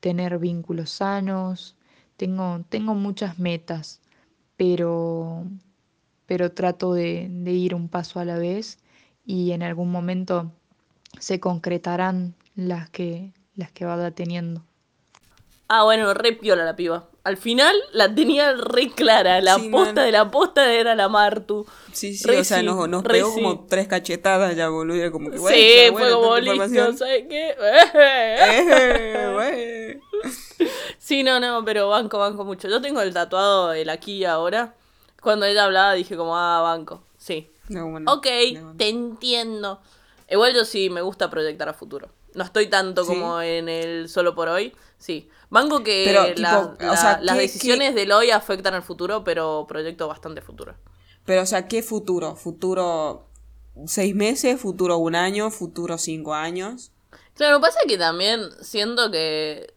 tener vínculos sanos, tengo, tengo muchas metas, pero, pero trato de, de ir un paso a la vez y en algún momento se concretarán las que, las que vaya teniendo. Ah, bueno, re piola la piba. Al final la tenía re clara. La posta de la posta era la Martu. Sí, sí, o sea, nos, nos pegó como tres cachetadas ya, boludo. Como que, bueno, sí, fue como listo, ¿sabes qué? Eh, sí, no, no, pero banco, banco mucho. Yo tengo el tatuado el aquí y ahora. Cuando ella hablaba dije como, ah, banco. Sí. ok, te entiendo. Igual yo sí me gusta proyectar a futuro. No estoy tanto como en el solo por hoy. Sí. Mango que las decisiones del hoy afectan al futuro, pero proyecto bastante futuro. Pero, o sea, ¿qué futuro? ¿Futuro seis meses? ¿Futuro un año? ¿Futuro cinco años? Claro, pasa que también siento que,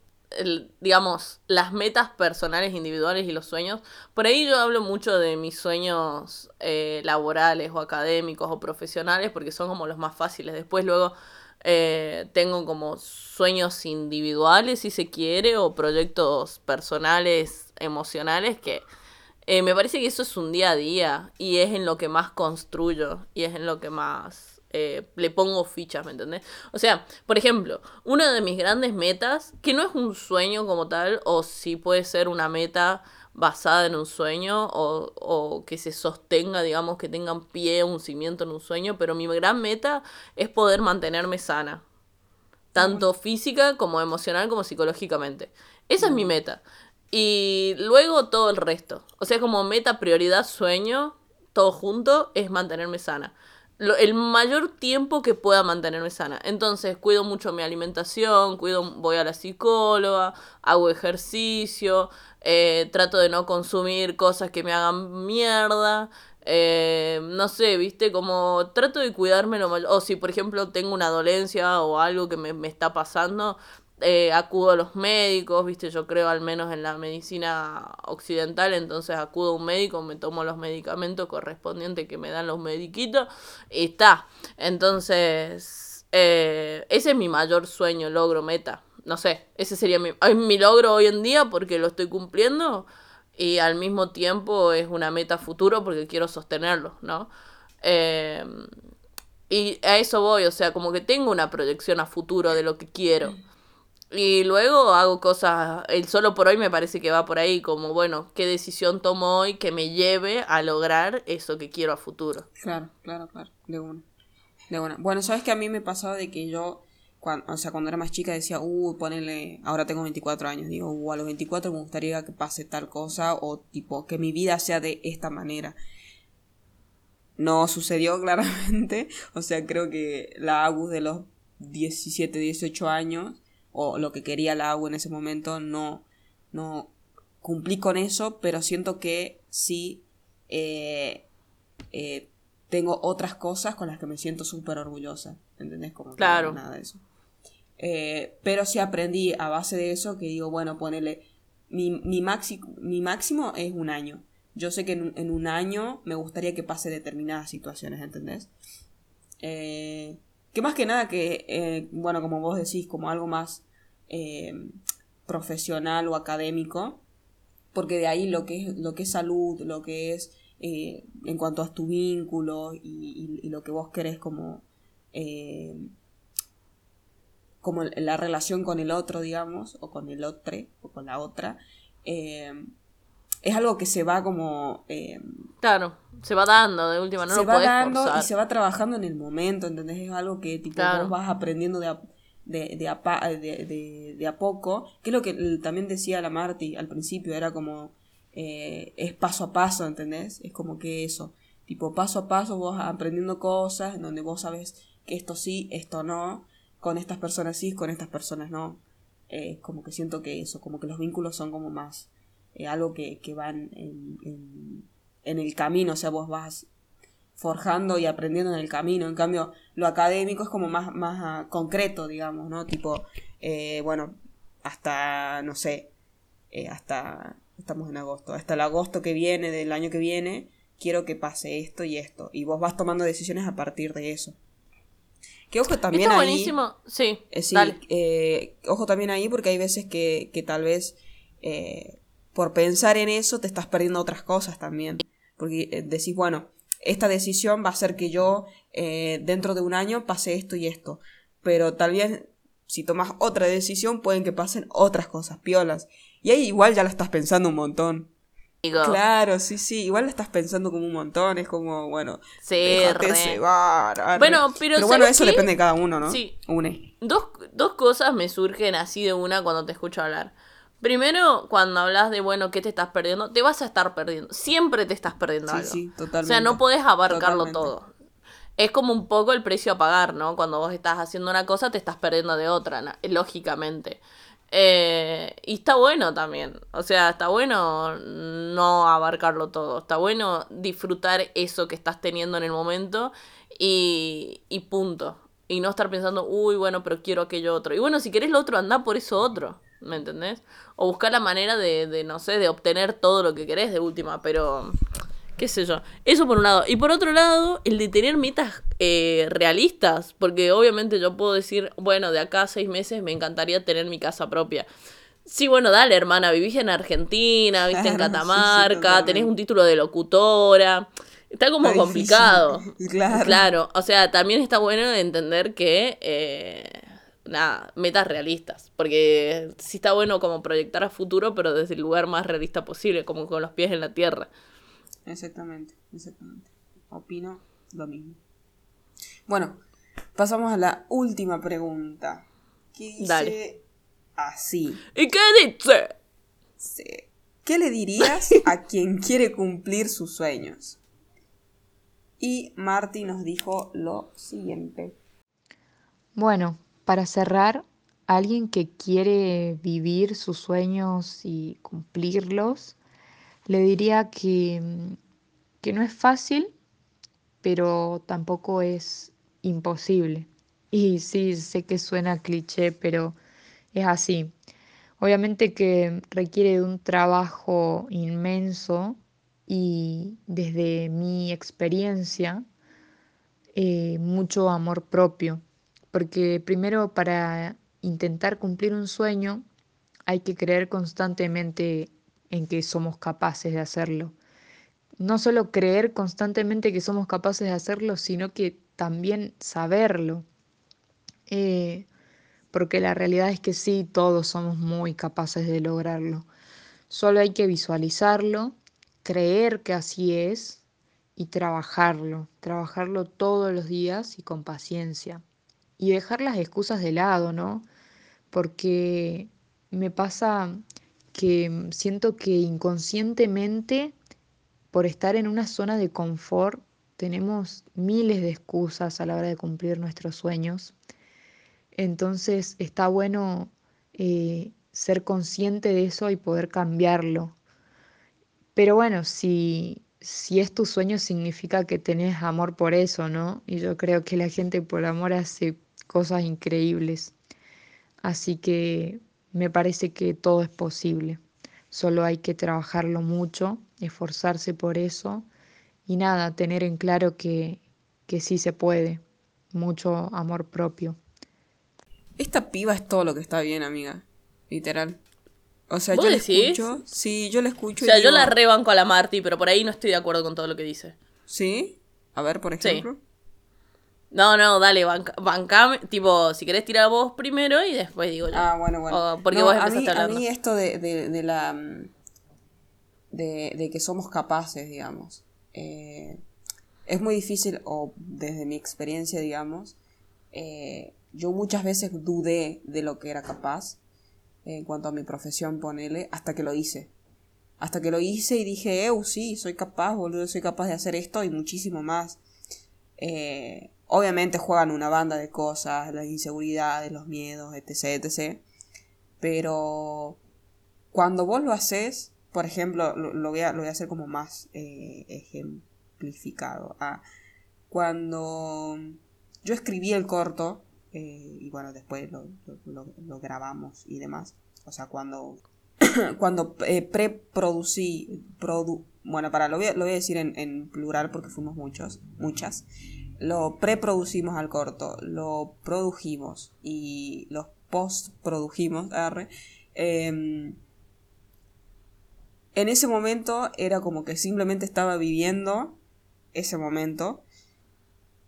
digamos, las metas personales, individuales y los sueños, por ahí yo hablo mucho de mis sueños eh, laborales o académicos o profesionales porque son como los más fáciles. Después luego eh, tengo como sueños individuales, si se quiere, o proyectos personales, emocionales, que eh, me parece que eso es un día a día y es en lo que más construyo y es en lo que más eh, le pongo fichas, ¿me entendés? O sea, por ejemplo, una de mis grandes metas, que no es un sueño como tal, o si puede ser una meta basada en un sueño o, o, que se sostenga, digamos, que tengan pie, un cimiento en un sueño, pero mi gran meta es poder mantenerme sana, tanto física como emocional como psicológicamente. Esa es mi meta. Y luego todo el resto. O sea, como meta, prioridad, sueño, todo junto, es mantenerme sana el mayor tiempo que pueda mantenerme sana. Entonces, cuido mucho mi alimentación, cuido, voy a la psicóloga, hago ejercicio, eh, trato de no consumir cosas que me hagan mierda. Eh, no sé, viste, como trato de cuidarme lo mayor. O si, por ejemplo, tengo una dolencia o algo que me, me está pasando, eh, acudo a los médicos, viste, yo creo al menos en la medicina occidental, entonces acudo a un médico, me tomo los medicamentos correspondientes que me dan los mediquitos y está. Entonces, eh, ese es mi mayor sueño, logro, meta. No sé, ese sería mi, mi logro hoy en día porque lo estoy cumpliendo y al mismo tiempo es una meta futuro porque quiero sostenerlo, ¿no? Eh, y a eso voy, o sea, como que tengo una proyección a futuro de lo que quiero. Y luego hago cosas, el solo por hoy me parece que va por ahí, como bueno, ¿qué decisión tomo hoy que me lleve a lograr eso que quiero a futuro? Claro, claro, claro, de una. De una. Bueno, sabes que a mí me pasaba de que yo, cuando, o sea, cuando era más chica decía, uh, ponele, ahora tengo 24 años, digo, uh, a los 24 me gustaría que pase tal cosa o tipo, que mi vida sea de esta manera. No sucedió claramente, o sea, creo que la Agus de los 17, 18 años o lo que quería la agua en ese momento, no, no cumplí con eso, pero siento que sí eh, eh, tengo otras cosas con las que me siento súper orgullosa, ¿entendés? Como claro. nada de eso. Eh, pero sí aprendí a base de eso que digo, bueno, ponele, mi, mi, mi máximo es un año. Yo sé que en, un año me gustaría que pase determinadas situaciones, ¿entendés? que más que nada que, bueno, como vos decís, como algo más eh, profesional o académico, porque de ahí lo que es, lo que es salud, lo que es eh, en cuanto a tu vínculo y, lo que vos querés como, eh, como la relación con el otro, digamos, o con el otro, o con la otra, es algo que se va como... claro, se va dando de última, no se va dando y se va trabajando en el momento, ¿entendés? Es algo que tipo vos vas aprendiendo de de, de, a, de, de- a poco, que es lo que también decía la Marty al principio, era como, eh, es paso a paso, ¿entendés? Es como que eso, tipo paso a paso vos aprendiendo cosas, en donde vos sabes que esto sí, esto no, con estas personas sí, con estas personas no. Eh, como que siento que eso, como que los vínculos son como más eh, algo que, que van en, en, en el camino, o sea, vos vas forjando y aprendiendo en el camino. En cambio, lo académico es como más, más ah, concreto, digamos, ¿no? Tipo, eh, bueno, hasta, no sé, eh, hasta, estamos en agosto, hasta el agosto que viene, del año que viene, quiero que pase esto y esto. Y vos vas tomando decisiones a partir de eso. Que ojo también Está ahí- buenísimo. Sí, eh, sí, dale. ojo también ahí porque hay veces que, que tal vez por pensar en eso te estás perdiendo otras cosas también. Porque decís, bueno, esta decisión va a hacer que yo eh, dentro de un año pase esto y esto. Pero tal vez si tomas otra decisión pueden que pasen otras cosas piolas. Y ahí igual ya la estás pensando un montón. Digo, Claro, sí, sí, igual la estás pensando como un montón. Es como, bueno, sí, cebar. Bueno, pero bueno, ¿sabes eso qué? depende de cada uno, ¿no? Sí. Une. Dos, dos cosas me surgen así de una cuando te escucho hablar. Primero, cuando hablas de, bueno, ¿qué te estás perdiendo? Te vas a estar perdiendo. Siempre te estás perdiendo Sí, algo. sí, O totalmente. sea, no podés abarcarlo Totalmente. todo. Es como un poco el precio a pagar, ¿no? Cuando vos estás haciendo una cosa, te estás perdiendo de otra, lógicamente. Eh, y está bueno también. O sea, está bueno no abarcarlo todo. Está bueno disfrutar eso que estás teniendo en el momento y, y punto. Y no estar pensando, uy, bueno, pero quiero aquello otro. Y bueno, si querés lo otro, anda por eso otro. ¿Me entendés? O buscar la manera de, de, no sé, de obtener todo lo que querés de última, pero qué sé yo. Eso por un lado. Y por otro lado, el de tener metas eh, realistas. Porque obviamente yo puedo decir, bueno, de acá a seis meses me encantaría tener mi casa propia. Sí, bueno, dale, hermana, vivís en Argentina, viste en Claro, sí, sí, Catamarca, tenés un título de locutora. Está como Está complicado. Claro. Claro, o sea, también está bueno entender que, eh, nada, metas realistas. Porque sí está bueno como proyectar a futuro, pero desde el lugar más realista posible, como con los pies en la tierra. Exactamente, exactamente. Opino lo mismo. Bueno, pasamos a la última pregunta. Que dice Dale. así. ¿Y qué dice? Sí. ¿Qué le dirías a quien quiere cumplir sus sueños? Y Marty nos dijo lo siguiente. Bueno, para cerrar, alguien que quiere vivir sus sueños y cumplirlos, le diría que, mm, que no es fácil, pero tampoco es imposible. Y sí, sé que suena cliché, pero es así. Obviamente que requiere de un trabajo inmenso y desde mi experiencia, eh, mucho amor propio, porque primero para intentar cumplir un sueño hay que creer constantemente en que somos capaces de hacerlo. No solo creer constantemente que somos capaces de hacerlo, sino que también saberlo. Eh, porque la realidad es que sí, todos somos muy capaces de lograrlo. Solo hay que visualizarlo, creer que así es y trabajarlo, trabajarlo todos los días y con paciencia. Y dejar las excusas de lado, ¿no? Porque me pasa que siento que inconscientemente, por estar en una zona de confort, tenemos miles de excusas a la hora de cumplir nuestros sueños. Entonces está bueno eh, ser consciente de eso y poder cambiarlo. Pero bueno, si, si es tu sueño significa que tenés amor por eso, ¿no? Y yo creo que la gente por amor hace cosas increíbles. Así que me parece que todo es posible. Solo hay que trabajarlo mucho, esforzarse por eso y nada, tener en claro que, que sí se puede. Mucho amor propio. Esta piba es todo lo que está bien, amiga. Literal. O sea, ¿Vos yo la decís? escucho. Sí, yo la escucho. O sea, y yo digo, la rebanco a la Marty, pero por ahí no estoy de acuerdo con todo lo que dice. ¿Sí? A ver, por Sí. ejemplo. No, no, dale, banca, bancame. Tipo, si querés tirar vos primero y después digo yo. Ah, bueno, bueno. O porque No, vos a empezaste mí, a hablando. mí esto de, de, de la. mm, De, de que somos capaces, digamos. eh, es muy difícil, o desde mi experiencia, digamos, eh, yo muchas veces dudé de lo que era capaz en cuanto a mi profesión, ponele, hasta que lo hice. Hasta que lo hice y dije, eu, sí, soy capaz, boludo, soy capaz de hacer esto y muchísimo más. Eh, obviamente juegan una banda de cosas, las inseguridades, los miedos, etc, etc. Pero cuando vos lo haces, por ejemplo, lo, voy, a, lo voy, a, hacer como más eh, ejemplificado. Ah, cuando yo escribí el corto, eh, y bueno, después lo, grabamos y demás. O sea, cuando, cuando eh, preproducí, produ bueno, para, lo voy a, lo decir en, plural porque fuimos muchos, muchas. Lo preproducimos al corto, lo produjimos y los postprodujimos, eh, en ese momento era como que simplemente estaba viviendo ese momento.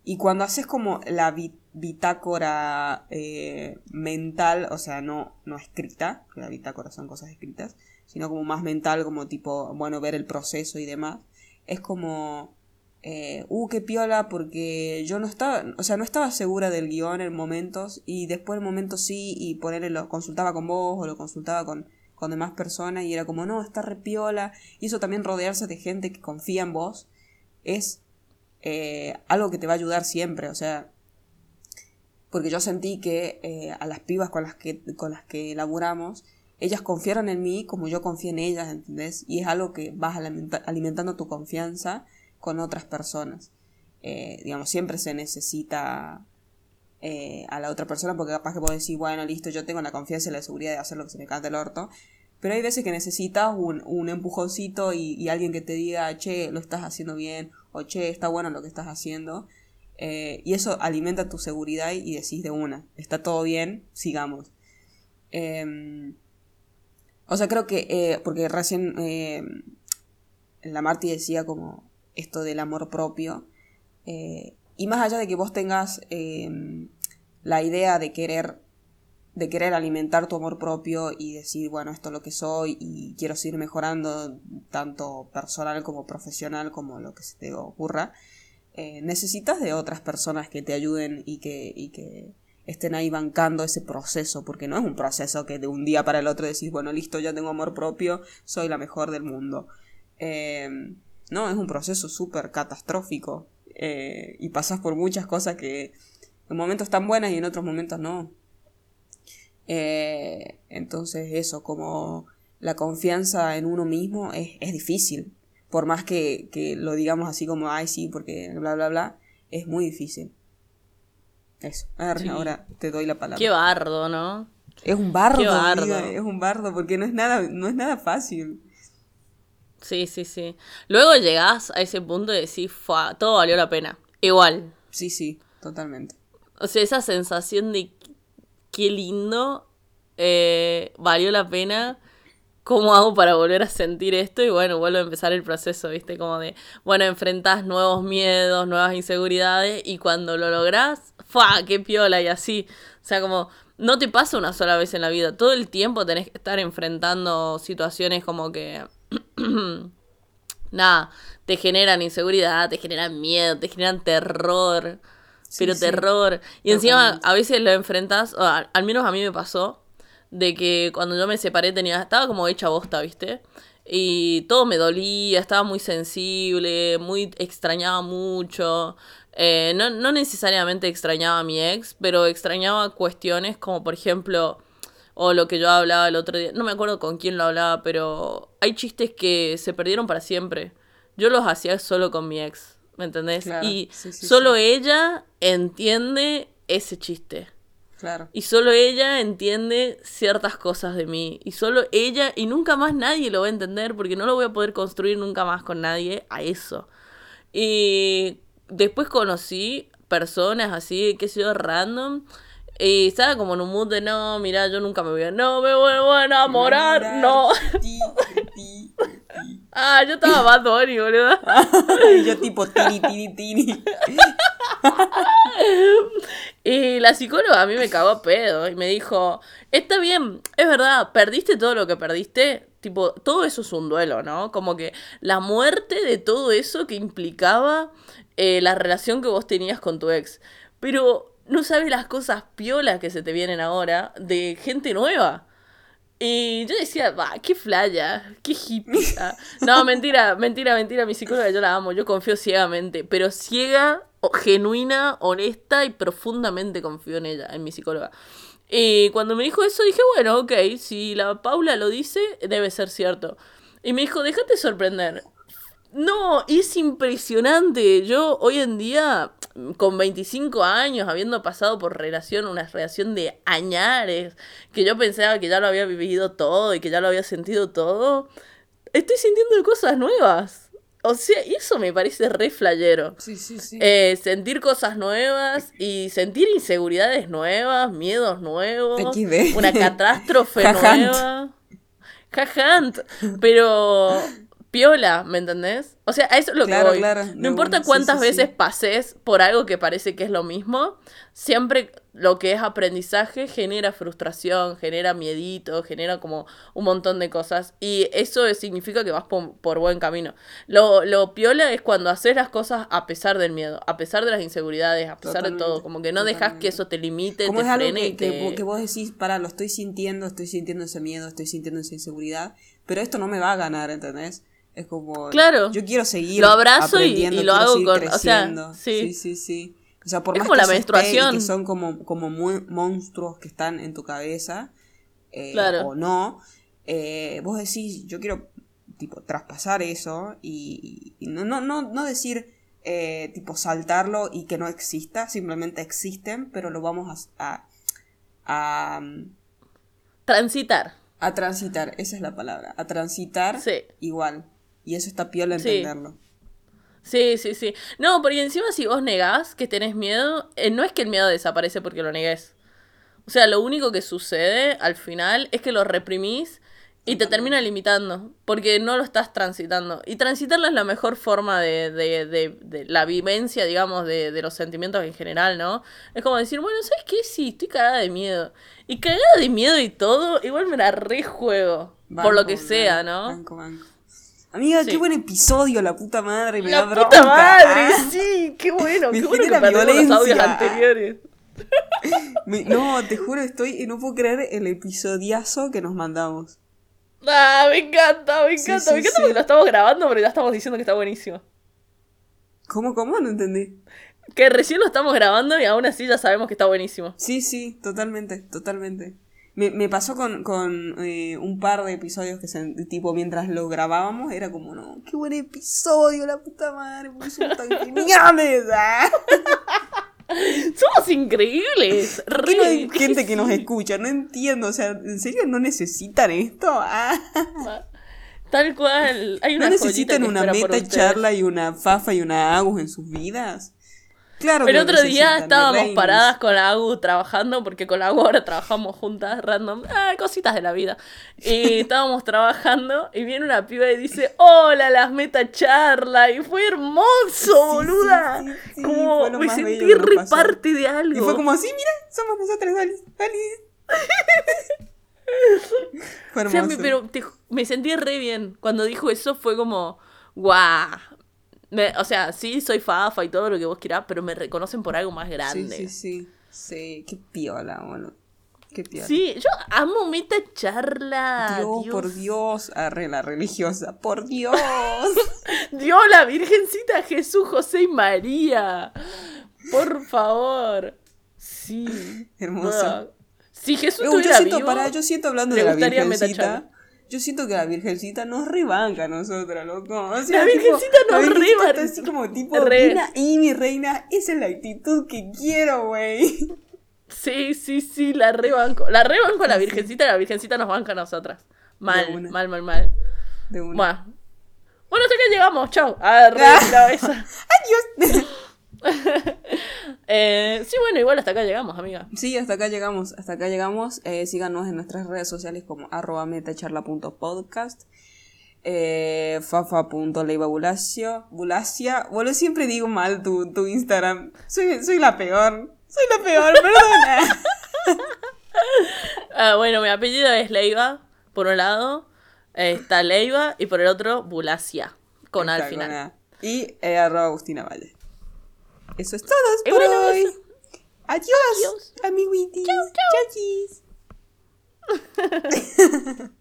Y cuando haces como la bitácora eh, mental, o sea, no, no escrita, la bitácora son cosas escritas, sino como más mental, como tipo, bueno, ver el proceso y demás, es como, eh, uh, qué piola, porque yo no estaba, o sea, no estaba segura del guion en momentos, y después en momentos sí, y ponerle, lo consultaba con vos, o lo consultaba con, con demás personas y era como, no, está repiola. Y eso también rodearse de gente que confía en vos es eh, algo que te va a ayudar siempre, o sea, porque yo sentí que eh, a las pibas con las que, con las que laburamos, ellas confiaron en mí como yo confié en ellas, ¿entendés? Y es algo que vas alimentando tu confianza con otras personas. Eh, digamos, siempre se necesita eh, a la otra persona, porque capaz que puedo decir, bueno, listo, yo tengo la confianza y la seguridad de hacer lo que se me canta el orto. Pero hay veces que necesitas un, un empujoncito y, alguien que te diga, che, lo estás haciendo bien, o che, está bueno lo que estás haciendo. Eh, y eso alimenta tu seguridad y decís de una, está todo bien, sigamos. Em, o sea, creo que, eh, porque recién la Marti decía como esto del amor propio, y más allá de que vos tengas em, la idea de querer, de querer alimentar tu amor propio y decir, bueno, esto es lo que soy y quiero seguir mejorando tanto personal como profesional como lo que se te ocurra, eh, necesitas de otras personas que te ayuden y que, y que estén ahí bancando ese proceso, porque no es un proceso que de un día para el otro decís, bueno, listo, ya tengo amor propio, soy la mejor del mundo. Em, no, es un proceso súper catastrófico eh, y pasas por muchas cosas que en momentos están buenas y en otros momentos no. Eh, entonces eso, como la confianza en uno mismo es, es difícil. Por más que, que, lo digamos así como, ay sí, porque bla, bla, bla, es muy difícil. Eso. Ahora te doy la palabra. Qué bardo, ¿no? Es un bardo, es un bardo, porque no es nada, no es nada fácil. Sí, sí, sí. Luego llegás a ese punto de decir, todo valió la pena. Igual. Sí, sí, totalmente. O sea, esa sensación de qué lindo, eh, valió la pena. ¿Cómo hago para volver a sentir esto? Y bueno, vuelvo a empezar el proceso, ¿viste? Como de, bueno, enfrentás nuevos miedos, nuevas inseguridades y cuando lo lográs, ¡fa! ¡Qué piola! Y así. O sea, como no te pasa una sola vez en la vida. Todo el tiempo tenés que estar enfrentando situaciones como que nada, te generan inseguridad, te generan miedo, te generan terror, pero terror. Y encima a veces lo enfrentas, o al, menos a mí me pasó, de que cuando yo me separé tenía, estaba como hecha bosta, ¿viste? Y todo me dolía, estaba muy sensible, muy extrañaba mucho. Eh, no, no necesariamente extrañaba a mi ex, pero extrañaba cuestiones como por ejemplo o lo que yo hablaba el otro día, no me acuerdo con quién lo hablaba, pero hay chistes que se perdieron para siempre. Yo los hacía solo con mi ex, ¿me entendés? y solo ella entiende ese chiste. Claro. Y solo ella entiende ciertas cosas de mí. Y solo ella, y nunca más nadie lo va a entender, porque no lo voy a poder construir nunca más con nadie a eso. Y después conocí personas así, qué sé yo, random, y estaba como en un mood de no, mira, yo nunca me voy a. No me vuelvo a enamorar, no. ah, yo estaba más Bunny, boludo. yo tipo tini, tini, tini. y la psicóloga a mí me cagó pedo y me dijo: Está bien, es verdad, perdiste todo lo que perdiste. Tipo, todo eso es un duelo, ¿no? Como que la muerte de todo eso que implicaba eh, la relación que vos tenías con tu ex. Pero no sabes las cosas piolas que se te vienen ahora de gente nueva. Y yo decía, va, qué flaya, qué hippie. ah". No, mentira, mentira, mentira. Mi psicóloga yo la amo, yo confío ciegamente. Pero ciega, genuina, honesta y profundamente confío en ella, en mi psicóloga. Y cuando me dijo eso dije, bueno, ok, si la Paula lo dice, debe ser cierto. Y me dijo, déjate sorprender. No, es impresionante. Yo hoy en día, con 25 años, habiendo pasado por relación, una relación de añares, que yo pensaba que ya lo había vivido todo y que ya lo había sentido todo, estoy sintiendo cosas nuevas. O sea, eso me parece re flayero. Sí, sí, sí. Eh, sentir cosas nuevas y sentir inseguridades nuevas, miedos nuevos, una catástrofe nueva. Jajant. Pero piola, ¿me entendés? O sea, a eso es lo Claro, que voy. claro, no importa sí, cuántas sí, veces sí. pases por algo que parece que es lo mismo, siempre lo que es aprendizaje genera frustración, genera miedito, genera como un montón de cosas. Y eso significa que vas por, por buen camino. Lo, lo piola es cuando haces las cosas a pesar del miedo, a pesar de las inseguridades, a pesar de todo. Como que no dejas que eso te limite, Como te es frene que, te... que vos decís, para, lo estoy sintiendo, estoy sintiendo ese miedo, estoy sintiendo esa inseguridad, pero esto no me va a ganar, ¿entendés? Es como, Claro. yo quiero seguir Lo abrazo y- aprendiendo, y lo hago con- o sea, creciendo. sí. sí, sí, sí. O sea, por Es más como que la menstruación. que son como, como muy monstruos que están en tu cabeza, eh, Claro. o no, eh, vos decís, yo quiero, tipo, traspasar eso y, y no, no, no, no decir, eh, tipo, saltarlo y que no exista, simplemente existen, pero lo vamos a, a, a, Transitar. a transitar, esa es la palabra, a transitar Sí. igual. Y eso está piola entenderlo. Sí, sí, sí. No, porque encima si vos negás que tenés miedo, eh, no es que el miedo desaparece porque lo negues. O sea, lo único que sucede al final es que lo reprimís y te termina limitando, porque no lo estás transitando. Y transitarlo es la mejor forma de, de, de, de la vivencia, digamos, de, de los sentimientos en general, ¿no? Es como decir, bueno, ¿sabes qué? Sí, estoy cagada de miedo. Y cagada de miedo y todo, igual me la rejuego. por lo que sea, ¿no? banco, banco. Amiga, Sí. qué buen episodio, la puta madre. Me La da puta bronca. madre, Ah, sí, qué bueno, Me qué bueno que los audios anteriores. me- no, te juro, estoy. No puedo creer el episodiazo que nos mandamos. Ah, me encanta, me Sí, encanta, sí, me encanta sí. porque lo estamos grabando, pero ya estamos diciendo que está buenísimo. ¿Cómo, cómo? No entendí. Que recién lo estamos grabando y aún así ya sabemos que está buenísimo. Sí, sí, totalmente, totalmente. Me, me pasó con, con eh, un par de episodios que se, tipo mientras lo grabábamos era como, no, qué buen episodio, la puta madre, porque son tan geniales. ah". Somos increíbles. ¿Por qué no hay gente que nos escucha? No entiendo, o sea, ¿en serio no necesitan esto? Ah. Tal cual. Hay ¿No una necesitan joyita que una meta charla y una fafa y una agus en sus vidas? Claro El otro día estábamos paradas con la Agu trabajando, porque con la Agu ahora trabajamos juntas, random, ah, cositas de la vida. Y estábamos trabajando y viene una piba y dice, hola, las meta charla. Y fue hermoso, boluda. sí, sí, sí, Como me sentí re parte de algo. Y fue como así, mira, somos nosotras, Alice. Alice. fue O sea, hermoso. me, pero te me sentí re bien. Cuando dijo eso fue como, guau. Me- o sea, sí, soy fafa y todo lo que vos quieras, pero me reconocen por algo más Sí, grande. sí, sí. Sí, qué piola, bueno. Qué piola. Sí, yo amo meta charla. Dios, por Dios. Arre, la religiosa. Por Dios. Dios, la Virgencita Jesús, José y María. Por favor. Sí. Hermoso. Ah. Si Jesús yo estuviera siento, vivo, pará, yo siento hablando de la gustaría virgencita. Yo siento que la virgencita nos rebanca a nosotras, loco. O sea, La virgencita nos virgencita reban- está así como tipo, re- ahí, mi reina. Esa es la actitud que quiero, güey. Sí, sí, sí, la rebanco. La rebanco a la Virgencita y la Virgencita nos banca a nosotras. Mal, mal, mal, mal. De una. Bueno. Bueno, hasta acá llegamos, chao. Adiós. Eh, sí, bueno, igual hasta acá llegamos, amiga. Sí, hasta acá llegamos, hasta acá llegamos. Eh, síganos en nuestras redes sociales como arroba metacharla.podcast, eh, fafa.leibabulacio, bulacia. Bueno, siempre digo mal tu, tu Instagram. Soy, soy la peor. Soy la peor, perdona. Ah, bueno, mi apellido es Leiva, por un lado. eh, está Leiva y por el otro, Bulacia. Con al final. Y eh, arroba Agustina Valle. Eso es todo por hoy. Adiós, Adiós. amiguitis. Chau, chau. Chachis.